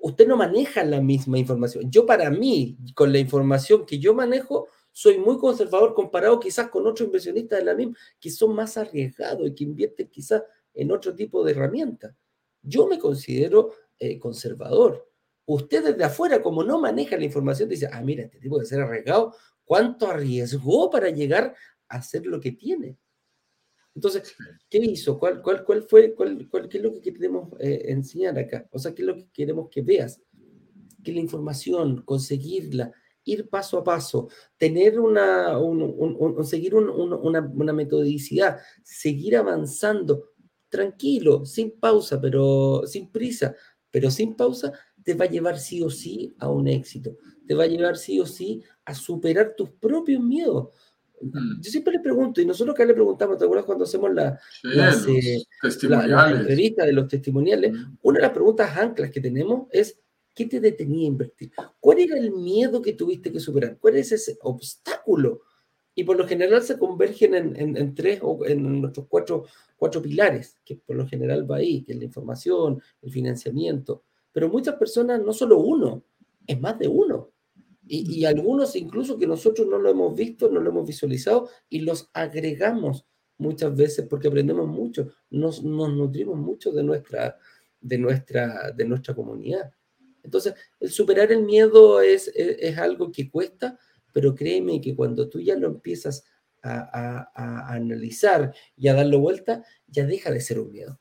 usted no maneja la misma información. Yo para mí, con la información que yo manejo, soy muy conservador comparado quizás con otros inversionistas de la misma, que son más arriesgados y que invierten quizás en otro tipo de herramientas. Yo me considero eh, conservador. Usted desde afuera, como no maneja la información, dice, ah, mira, este tipo de ser arriesgado, ¿cuánto arriesgó para llegar a hacer lo que tiene? Entonces, ¿qué hizo? ¿Cuál, cuál, cuál fue, cuál, cuál, qué es lo que queremos eh, enseñar acá? O sea, ¿qué es lo que queremos que veas? Que la información, conseguirla, ir paso a paso, tener una, un, seguir una, una metodicidad, seguir avanzando, tranquilo, sin pausa, pero sin prisa, pero sin pausa, te va a llevar sí o sí a un éxito, te va a llevar sí o sí a superar tus propios miedos. Yo siempre le pregunto, y nosotros acá le preguntamos, ¿te acuerdas cuando hacemos la, las, eh, entrevista de los testimoniales? Mm. Una de las preguntas anclas que tenemos es, ¿qué te detenía a invertir? ¿Cuál era el miedo que tuviste que superar? ¿Cuál es ese obstáculo? Y por lo general se convergen en, en, tres o en nuestros cuatro, cuatro pilares, que por lo general va ahí, que es la información, el financiamiento. Pero muchas personas, no solo uno, es más de uno. Y, algunos incluso que nosotros no lo hemos visto, no lo hemos visualizado y los agregamos muchas veces porque aprendemos mucho, nos, nos nutrimos mucho de nuestra, de, nuestra, de nuestra comunidad. Entonces, el superar el miedo es, es, algo que cuesta, pero créeme que cuando tú ya lo empiezas a, a, analizar y a darle vuelta, ya deja de ser un miedo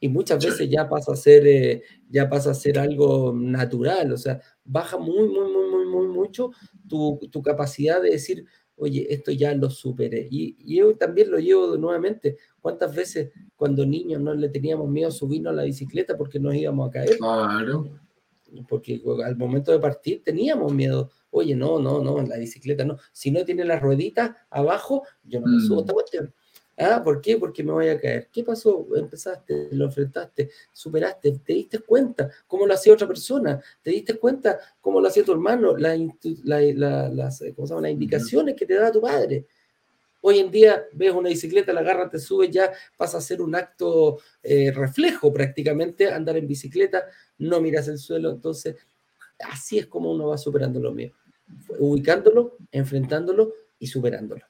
y muchas veces ya pasa a ser eh, ya pasa a ser algo natural, o sea, baja muy, muy, muy, muy, muy mucho tu, tu capacidad de decir, oye, esto ya lo superé. Y, y, yo también lo llevo nuevamente. ¿Cuántas veces cuando niños no le teníamos miedo a subirnos a la bicicleta porque nos íbamos a caer? Claro. Porque al momento de partir teníamos miedo. Oye, no, no, no, en la bicicleta no. Si no tiene las rueditas abajo, yo no me subo a esta mm. cuestión. Ah, ¿por qué? Porque me voy a caer. ¿Qué pasó? Empezaste, lo enfrentaste, superaste, te diste cuenta cómo lo hacía otra persona, te diste cuenta cómo lo hacía tu hermano, las, indicaciones que te daba tu padre. Hoy en día ves una bicicleta, la agarras, te subes, ya pasa a ser un acto eh, reflejo prácticamente, andar en bicicleta, no miras el suelo, entonces así es como uno va superando lo mío, ubicándolo, enfrentándolo y superándolo.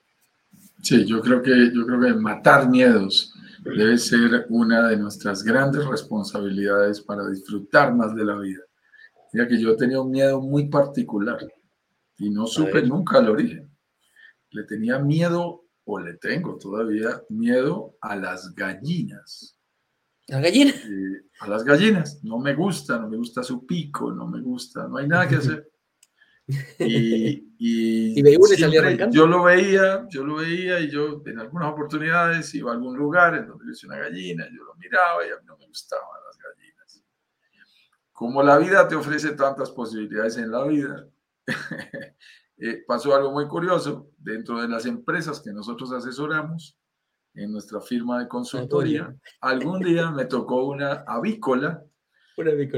Sí, yo creo que, yo creo que matar miedos debe ser una de nuestras grandes responsabilidades para disfrutar más de la vida. Ya que yo tenía un miedo muy particular y no supe nunca el origen. Le tenía miedo, o le tengo todavía, miedo a las gallinas. ¿A gallinas? a las gallinas. No me gusta, no me gusta su pico, no me gusta, no hay nada que hacer. Y, y, yo lo veía, yo lo veía y yo en algunas oportunidades iba a algún lugar en donde hubiese una gallina, yo lo miraba y a mí no me gustaban las gallinas. Como la vida te ofrece tantas posibilidades en la vida, eh, pasó algo muy curioso dentro de las empresas que nosotros asesoramos en nuestra firma de consultoría. Algún día me tocó una avícola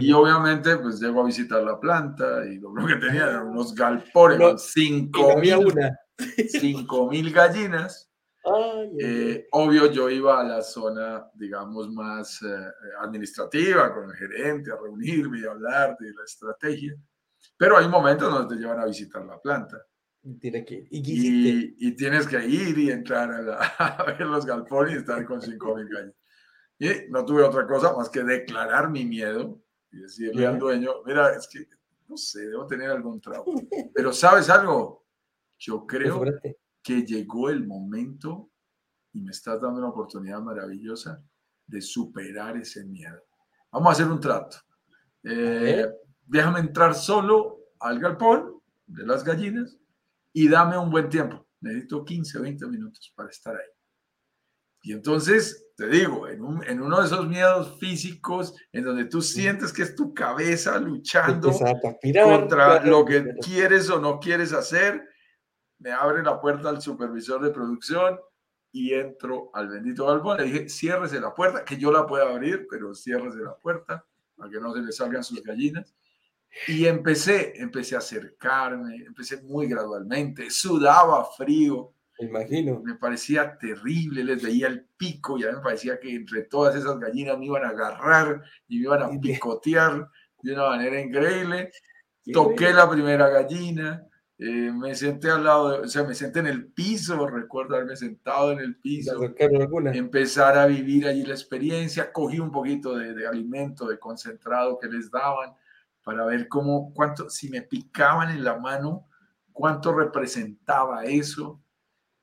y obviamente, pues llego a visitar la planta y lo que tenía eran unos galpones con 5 mil gallinas. Eh, obvio, yo iba a la zona, digamos, más eh, administrativa con el gerente a reunirme y hablar de la estrategia. Pero hay momentos donde te llevan a visitar la planta. Tiene que ¿Y, y, tienes que ir y entrar a, ver los galpones y estar con 5 mil gallinas. Y no tuve otra cosa más que declarar mi miedo y decirle al dueño, mira, es que, no sé, debo tener algún trabajo. Pero ¿sabes algo? Yo creo que llegó el momento y me estás dando una oportunidad maravillosa de superar ese miedo. Vamos a hacer un trato. Eh, déjame entrar solo al galpón de las gallinas y dame un buen tiempo. Necesito 15, 20 minutos para estar ahí. Y entonces, te digo, en, uno de esos miedos físicos, en donde tú sientes que es tu cabeza luchando contra lo que quieres o no quieres hacer, me abre la puerta al supervisor de producción y entro al bendito galpón. Le dije, ciérrese la puerta, que yo la pueda abrir, pero ciérrese la puerta para que no se le salgan sus gallinas. Y empecé, empecé a acercarme, empecé muy gradualmente, sudaba frío, imagino. Me parecía terrible, les veía el pico y a mí me parecía que entre todas esas gallinas me iban a agarrar y me iban a picotear de una manera increíble. Toqué la primera gallina, eh, me senté al lado, o sea, me senté en el piso, recuerdo haberme sentado en el piso, empezar a vivir allí la experiencia, cogí un poquito de, de, alimento, de concentrado que les daban para ver cómo, cuánto, si me picaban en la mano, cuánto representaba eso.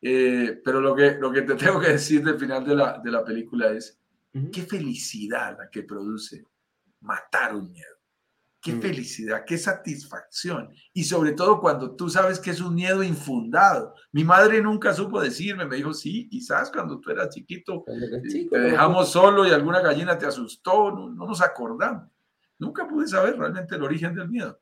Eh, pero lo que, lo que te tengo que decir del final de la, de la película es, qué felicidad la que produce matar un miedo. Qué mm. felicidad, qué satisfacción. Y sobre todo cuando tú sabes que es un miedo infundado. Mi madre nunca supo decirme, me dijo, sí, quizás cuando tú eras chiquito eh, te dejamos solo y alguna gallina te asustó, no, nos acordamos. Nunca pude saber realmente el origen del miedo.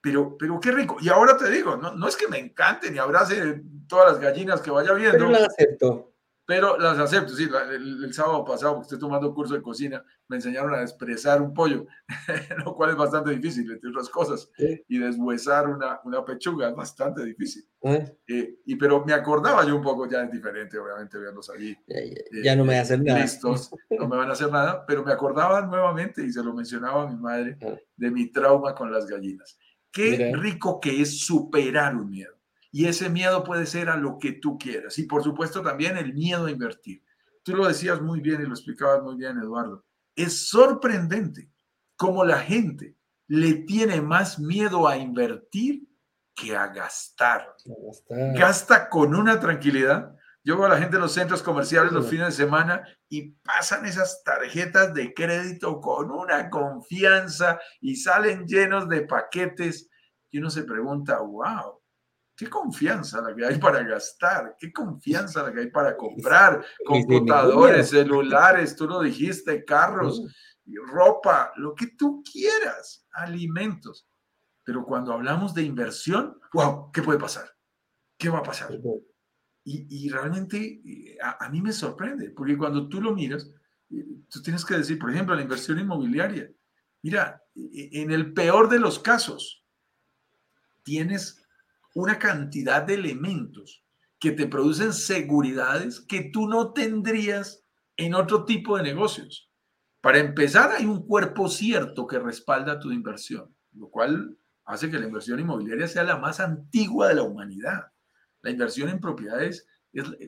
Pero, pero qué rico. Y ahora te digo, no, no es que me encante ni abrace todas las gallinas que vaya viendo. Pero la acepto pero las acepto. Sí, el, sábado pasado, porque estoy tomando curso de cocina, me enseñaron a expresar un pollo, lo cual es bastante difícil, entre otras cosas. Y deshuesar una, una pechuga es bastante difícil. Eh, y, pero me acordaba yo un poco, ya es diferente, obviamente, verlos allí. Ya, no me van a hacer nada. Listos, no me van a hacer nada, pero me acordaba nuevamente, y se lo mencionaba a mi madre, de mi trauma con las gallinas. Qué rico que es superar un miedo. Y ese miedo puede ser a lo que tú quieras. Y por supuesto también el miedo a invertir. Tú lo decías muy bien y lo explicabas muy bien, Eduardo. Es sorprendente cómo la gente le tiene más miedo a invertir que a gastar. Gasta con una tranquilidad. Yo veo a la gente en los centros comerciales los fines de semana y pasan esas tarjetas de crédito con una confianza y salen llenos de paquetes y uno se pregunta, wow, qué confianza la que hay para gastar, qué confianza la que hay para comprar computadores, celulares, tú lo dijiste, carros, ropa, lo que tú quieras, alimentos. Pero cuando hablamos de inversión, wow, ¿qué puede pasar? ¿Qué va a pasar? Y, realmente eh, a, mí me sorprende, porque cuando tú lo miras, eh, tú tienes que decir, por ejemplo, la inversión inmobiliaria. Mira, e, en el peor de los casos, tienes una cantidad de elementos que te producen seguridades que tú no tendrías en otro tipo de negocios. Para empezar, hay un cuerpo cierto que respalda tu inversión, lo cual hace que la inversión inmobiliaria sea la más antigua de la humanidad. La inversión en propiedades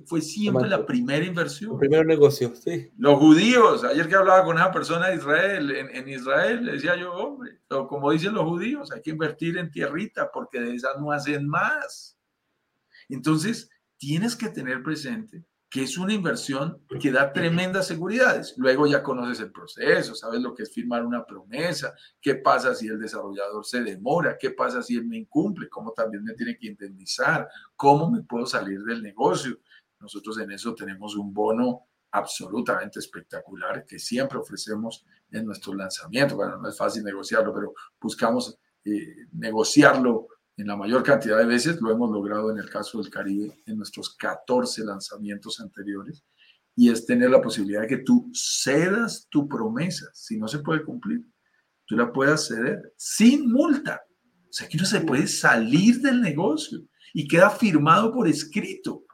fue siempre la primera inversión. El primer negocio, sí. Los judíos, ayer que hablaba con una persona de Israel, en, Israel, le decía yo, hombre, como dicen los judíos, hay que invertir en tierrita porque de esas no hacen más. Entonces, tienes que tener presente que es una inversión que da tremendas seguridades. Luego ya conoces el proceso, sabes lo que es firmar una promesa, qué pasa si el desarrollador se demora, qué pasa si él me incumple, cómo también me tiene que indemnizar, cómo me puedo salir del negocio. Nosotros en eso tenemos un bono absolutamente espectacular que siempre ofrecemos en nuestros lanzamientos. Bueno, no es fácil negociarlo, pero buscamos eh, negociarlo en la mayor cantidad de veces, lo hemos logrado en el caso del Caribe en nuestros 14 lanzamientos anteriores, y es tener la posibilidad de que tú cedas tu promesa, si no se puede cumplir, tú la puedas ceder sin multa. O sea, que no se puede salir del negocio y queda firmado por escrito.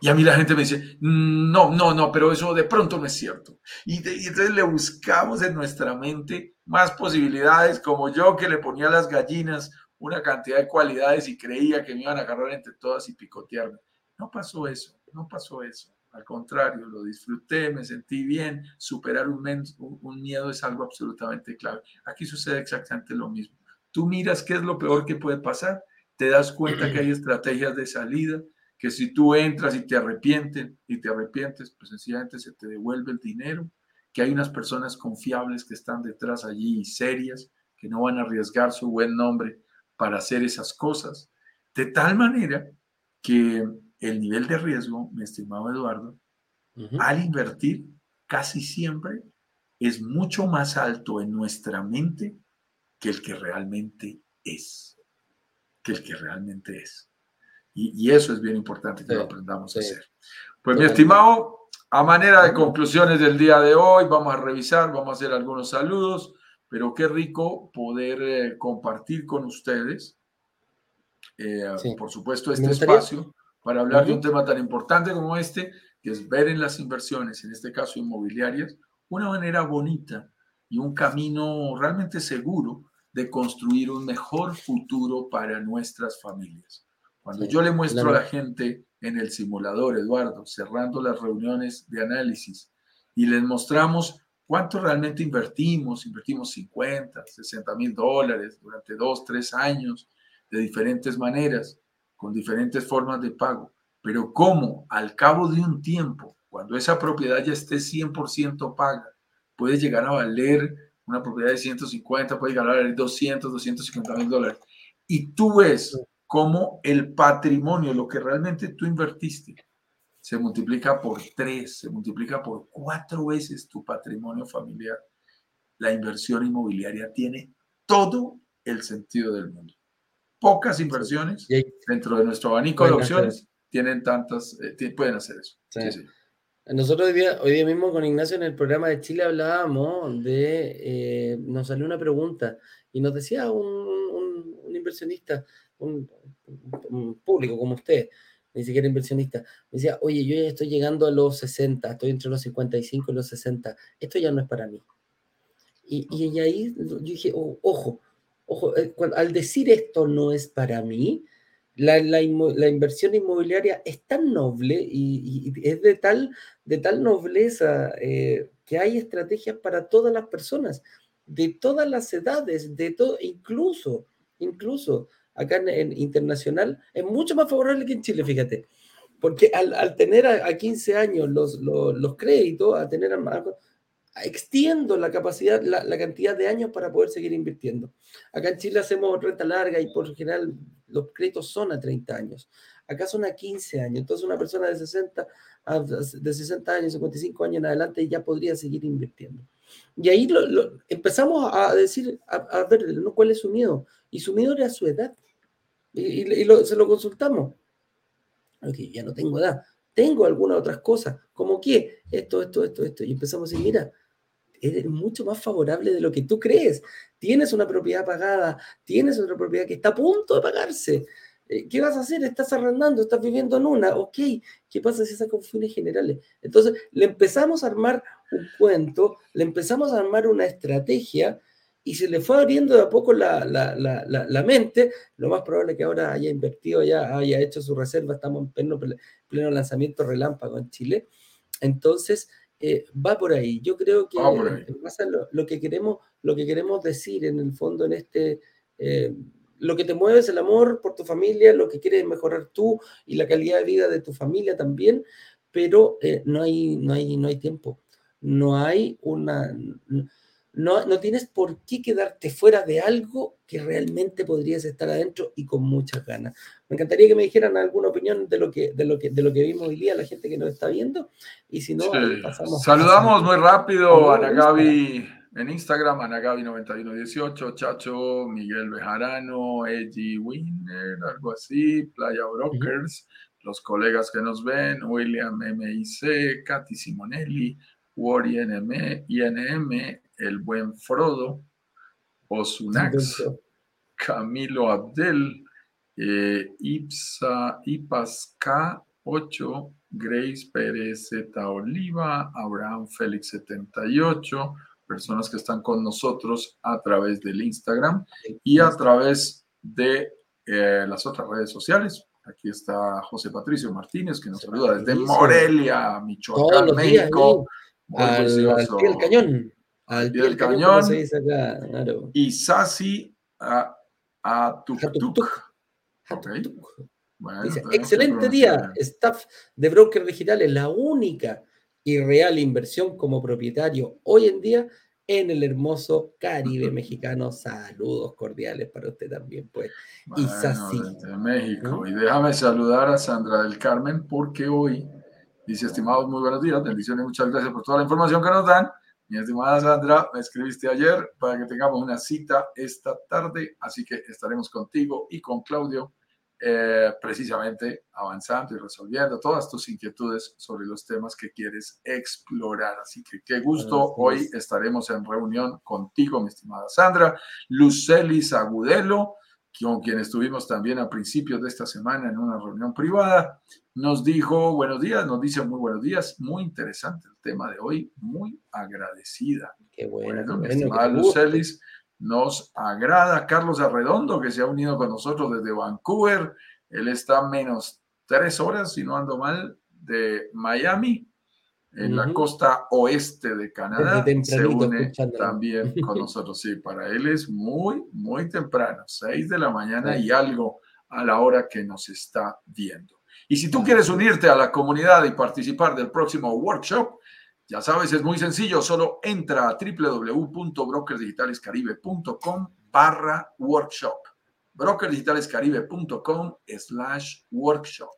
Y a mí la gente me dice, no, no, no, pero eso de pronto no es cierto. Y, y, entonces le buscamos en nuestra mente más posibilidades, como yo que le ponía las gallinas una cantidad de cualidades y creía que me iban a agarrar entre todas y picotearme. No pasó eso, no pasó eso. Al contrario, lo disfruté, me sentí bien. Superar un, un miedo es algo absolutamente clave. Aquí sucede exactamente lo mismo. Tú miras qué es lo peor que puede pasar, te das cuenta que hay estrategias de salida, que si tú entras y te arrepientes y te arrepientes, pues sencillamente se te devuelve el dinero, que hay unas personas confiables que están detrás allí y serias, que no van a arriesgar su buen nombre para hacer esas cosas. De tal manera que el nivel de riesgo, mi estimado Eduardo, al invertir casi siempre es mucho más alto en nuestra mente que el que realmente es. Que el que realmente es. Y, eso es bien importante que lo aprendamos a hacer. Pues mi estimado, a manera de conclusiones del día de hoy, vamos a revisar, vamos a hacer algunos saludos pero qué rico poder eh, compartir con ustedes, eh, por supuesto, este espacio para hablar de un tema tan importante como este, que es ver en las inversiones, en este caso inmobiliarias, una manera bonita y un camino realmente seguro de construir un mejor futuro para nuestras familias. Cuando yo le muestro a la gente en el simulador, Eduardo, cerrando las reuniones de análisis, y les mostramos ¿Cuánto realmente invertimos? Invertimos 50, 60 mil dólares durante dos, tres años, de diferentes maneras, con diferentes formas de pago. Pero ¿cómo al cabo de un tiempo, cuando esa propiedad ya esté 100% paga, puede llegar a valer una propiedad de 150 puede ganar 200, 250 mil dólares. Y tú ves cómo el patrimonio, lo que realmente tú invertiste, se multiplica por tres, se multiplica por cuatro veces tu patrimonio familiar. La inversión inmobiliaria tiene todo el sentido del mundo. Pocas inversiones dentro de nuestro abanico de opciones tienen tantas, eh, pueden hacer eso. Nosotros hoy día, hoy día mismo con Ignacio en el programa de Chile hablábamos de, eh, nos salió una pregunta y nos decía un, un, inversionista, un, público como usted, ni siquiera inversionista, me decía, oye, yo ya estoy llegando a los 60, estoy entre los 55 y los 60, esto ya no es para mí. Y, y ahí yo dije, oh, ojo, ojo, eh, al decir esto no es para mí, la, la, inversión inmobiliaria es tan noble y, es de tal, de tal nobleza eh, que hay estrategias para todas las personas, de todas las edades, de todo, incluso, incluso acá en, internacional, es mucho más favorable que en Chile, fíjate. Porque al, tener a, 15 años los, los, créditos, a tener a, extiendo la capacidad, la, la, cantidad de años para poder seguir invirtiendo. Acá en Chile hacemos renta larga y por lo general los créditos son a 30 años. Acá son a 15 años. Entonces una persona de 60, de 60 años, 55 años en adelante ya podría seguir invirtiendo. Y ahí lo, empezamos a decir, a, ver, ¿cuál es su miedo? Y su miedo era su edad. Y, se lo consultamos. Ok, ya no tengo edad. Tengo algunas otras cosas, como que esto, esto, esto, esto. Y empezamos a decir, mira, eres mucho más favorable de lo que tú crees. Tienes una propiedad pagada, tienes otra propiedad que está a punto de pagarse. Eh, ¿Qué vas a hacer? Estás arrendando, estás viviendo en una. Ok, ¿qué pasa si esas con fines generales? Entonces, le empezamos a armar un cuento, le empezamos a armar una estrategia y se le fue abriendo de a poco la, la, mente, lo más probable es que ahora haya invertido, ya haya hecho su reserva, estamos en pleno, pleno lanzamiento relámpago en Chile. Entonces, eh, va por ahí. Yo creo que lo, que queremos, lo que queremos decir en el fondo en este... Eh, lo que te mueve es el amor por tu familia, lo que quieres mejorar tú y la calidad de vida de tu familia también, pero eh, no, hay, no, hay, no hay tiempo. No hay una no, no tienes por qué quedarte fuera de algo que realmente podrías estar adentro y con muchas ganas. Me encantaría que me dijeran alguna opinión de lo que, de lo que, de lo que vimos hoy día, la gente que nos está viendo. Y si no, pasamos. Saludamos muy rápido a Ana Gaby en Instagram, Ana Gaby9118, Chacho, Miguel Bejarano, Eddie Winner, algo así, Playa Brokers, los colegas que nos ven, William MIC, Katy Simonelli, NM, INM, el buen Frodo, Osunax, Camilo Abdel, eh, Ipsa, Ipasca 8, Grace Pérez Z Oliva, Abraham Félix 78, personas que están con nosotros a través del Instagram y a través de eh, las otras redes sociales. Aquí está José Patricio Martínez, que nos saluda desde Morelia, Michoacán, México. al, al cañón. Al pie del cañón. Y Sasi a, a Tuk Dice, excelente día, staff de Broker Digital es la única y real inversión como propietario hoy en día en el hermoso Caribe mexicano. Saludos cordiales para usted también, pues. y Sasi. Desde México. Y déjame saludar a Sandra del Carmen porque hoy dice, estimados, muy buenos días, bendiciones, muchas gracias por toda la información que nos dan. Mi estimada Sandra, me escribiste ayer para que tengamos una cita esta tarde, así que estaremos contigo y con Claudio eh, precisamente avanzando y resolviendo todas tus inquietudes sobre los temas que quieres explorar. Así que qué gusto, hoy estaremos en reunión contigo, mi estimada Sandra, Lucelis Agudelo, con quien estuvimos también a principios de esta semana en una reunión privada, nos dijo buenos días, nos dice muy buenos días, muy interesante el tema de hoy, muy agradecida. Qué bueno, bueno Lucelis, nos agrada. Carlos Arredondo, que se ha unido con nosotros desde Vancouver, él está menos tres horas, si no ando mal, de Miami, en la costa oeste de Canadá. Se une también con nosotros. Sí, para él es muy, muy temprano, seis de la mañana y algo a la hora que nos está viendo. Y si tú quieres unirte a la comunidad y participar del próximo workshop, Ya sabes, es muy sencillo, solo entra a www.brokersdigitalescaribe.com barra workshop. brokersdigitalescaribe.com slash workshop.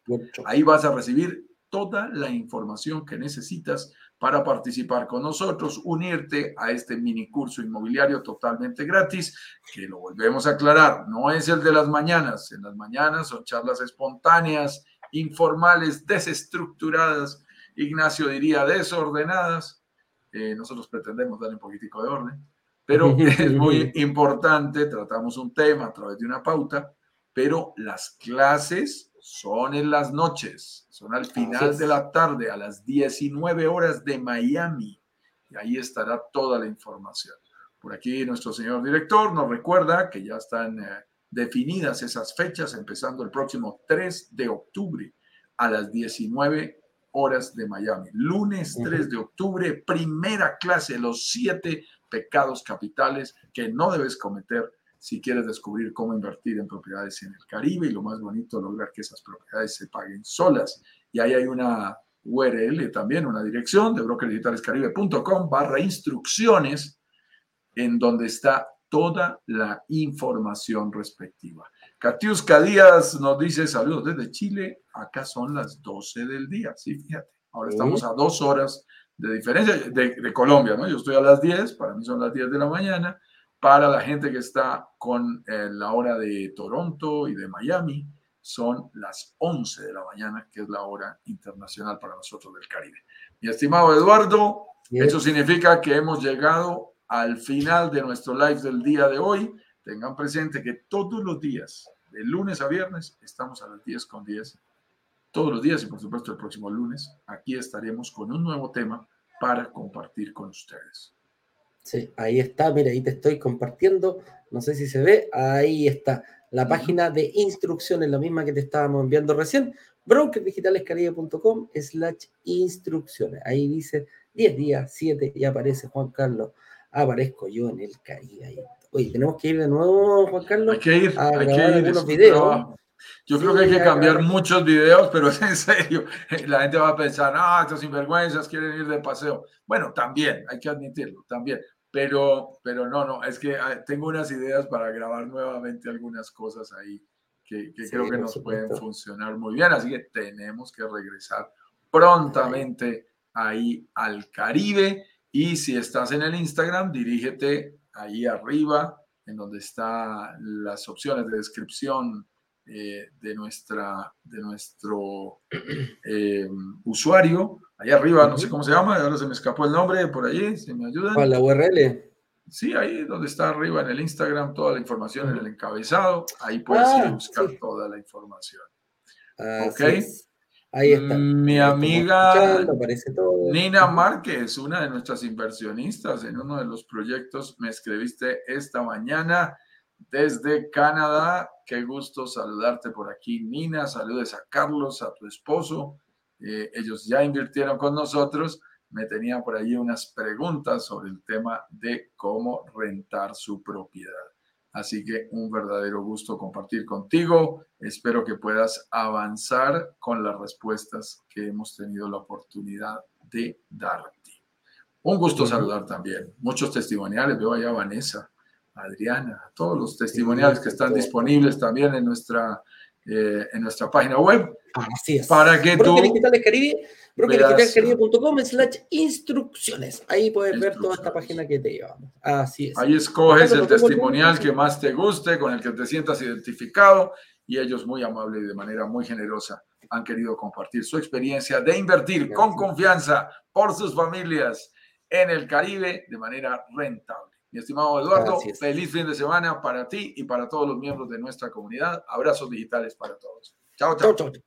Ahí vas a recibir toda la información que necesitas para participar con nosotros, unirte a este mini curso inmobiliario totalmente gratis, que lo volvemos a aclarar, no es el de las mañanas. En las mañanas son charlas espontáneas, informales, desestructuradas, Ignacio diría desordenadas. Eh, nosotros pretendemos darle un poquitico de orden, pero es muy importante, tratamos un tema a través de una pauta, pero las clases son en las noches, son al final de la tarde, a las 19 horas de Miami. Y ahí estará toda la información. Por aquí nuestro señor director nos recuerda que ya están eh, definidas esas fechas, empezando el próximo 3 de octubre a las 19 horas de Miami. Lunes 3 de octubre, primera clase, los siete pecados capitales que no debes cometer si quieres descubrir cómo invertir en propiedades en el Caribe y lo más bonito, lograr que esas propiedades se paguen solas. Y ahí hay una URL también, una dirección de brokerdigitalescaribe.com barra instrucciones en donde está toda la información respectiva. Katiuska Díaz nos dice saludos desde Chile, acá son las 12 del día, sí, fíjate, ahora estamos a dos horas de diferencia de, de Colombia, ¿no? Yo estoy a las 10, para mí son las 10 de la mañana, para la gente que está con eh, la hora de Toronto y de Miami, son las 11 de la mañana, que es la hora internacional para nosotros del Caribe. Mi estimado Eduardo, eso significa que hemos llegado al final de nuestro live del día de hoy. Tengan presente que todos los días, de lunes a viernes, estamos a las 10 con 10. Todos los días y por supuesto el próximo lunes, aquí estaremos con un nuevo tema para compartir con ustedes. Sí, ahí está, mira, ahí te estoy compartiendo, no sé si se ve, ahí está, la página de instrucciones, la misma que te estábamos enviando recién, brokerdigitalescaribe.com slash instrucciones, ahí dice 10 días, 7, y aparece Juan Carlos, aparezco yo en el Caribe. Oye, tenemos que ir de nuevo, Juan Carlos, hay que ir, a hay que ir, videos. Yo creo que hay que cambiar muchos videos, pero es en serio. La gente va a pensar, ah, estos sinvergüenzas quieren ir de paseo. Bueno, también, hay que admitirlo, también. Pero, pero no, no, es que ah, tengo unas ideas para grabar nuevamente algunas cosas ahí que, creo que nos pueden funcionar muy bien. Así que tenemos que regresar prontamente ahí al Caribe. Y si estás en el Instagram, dirígete ahí arriba, en donde están las opciones de descripción eh, de, nuestra, de nuestro eh, usuario. Ahí arriba, no sé cómo se llama, ahora se me escapó el nombre por allí, si me ayudan. ¿Cuál, la URL? Sí, ahí donde está arriba en el Instagram toda la información en el encabezado, ahí puedes ir a ah, buscar toda la información. ok. Ahí está. Mi amiga Nina Márquez, una de nuestras inversionistas en uno de los proyectos, me escribiste esta mañana desde Canadá. Qué gusto saludarte por aquí, Nina. Saludes a Carlos, a tu esposo. Eh, ellos ya invirtieron con nosotros. Me tenían por ahí unas preguntas sobre el tema de cómo rentar su propiedad. Así que un verdadero gusto compartir contigo. Espero que puedas avanzar con las respuestas que hemos tenido la oportunidad de darte. Un gusto saludar también. Muchos testimoniales. Veo allá a Vanessa. Adriana, todos los testimoniales que están disponibles también en nuestra, eh, en nuestra página web. Así es. Para que tú. brokerdigitalescaribe.com slash instrucciones. Ahí puedes ver toda esta página que te llevamos. Así es. Ahí escoges el testimonial que más te guste, con el que te sientas identificado y ellos muy amables y de manera muy generosa han querido compartir su experiencia de invertir con confianza por sus familias en el Caribe de manera rentable. Mi estimado Eduardo, feliz fin de semana para ti y para todos los miembros de nuestra comunidad. Abrazos digitales para todos. Chao, chao. chao, chao.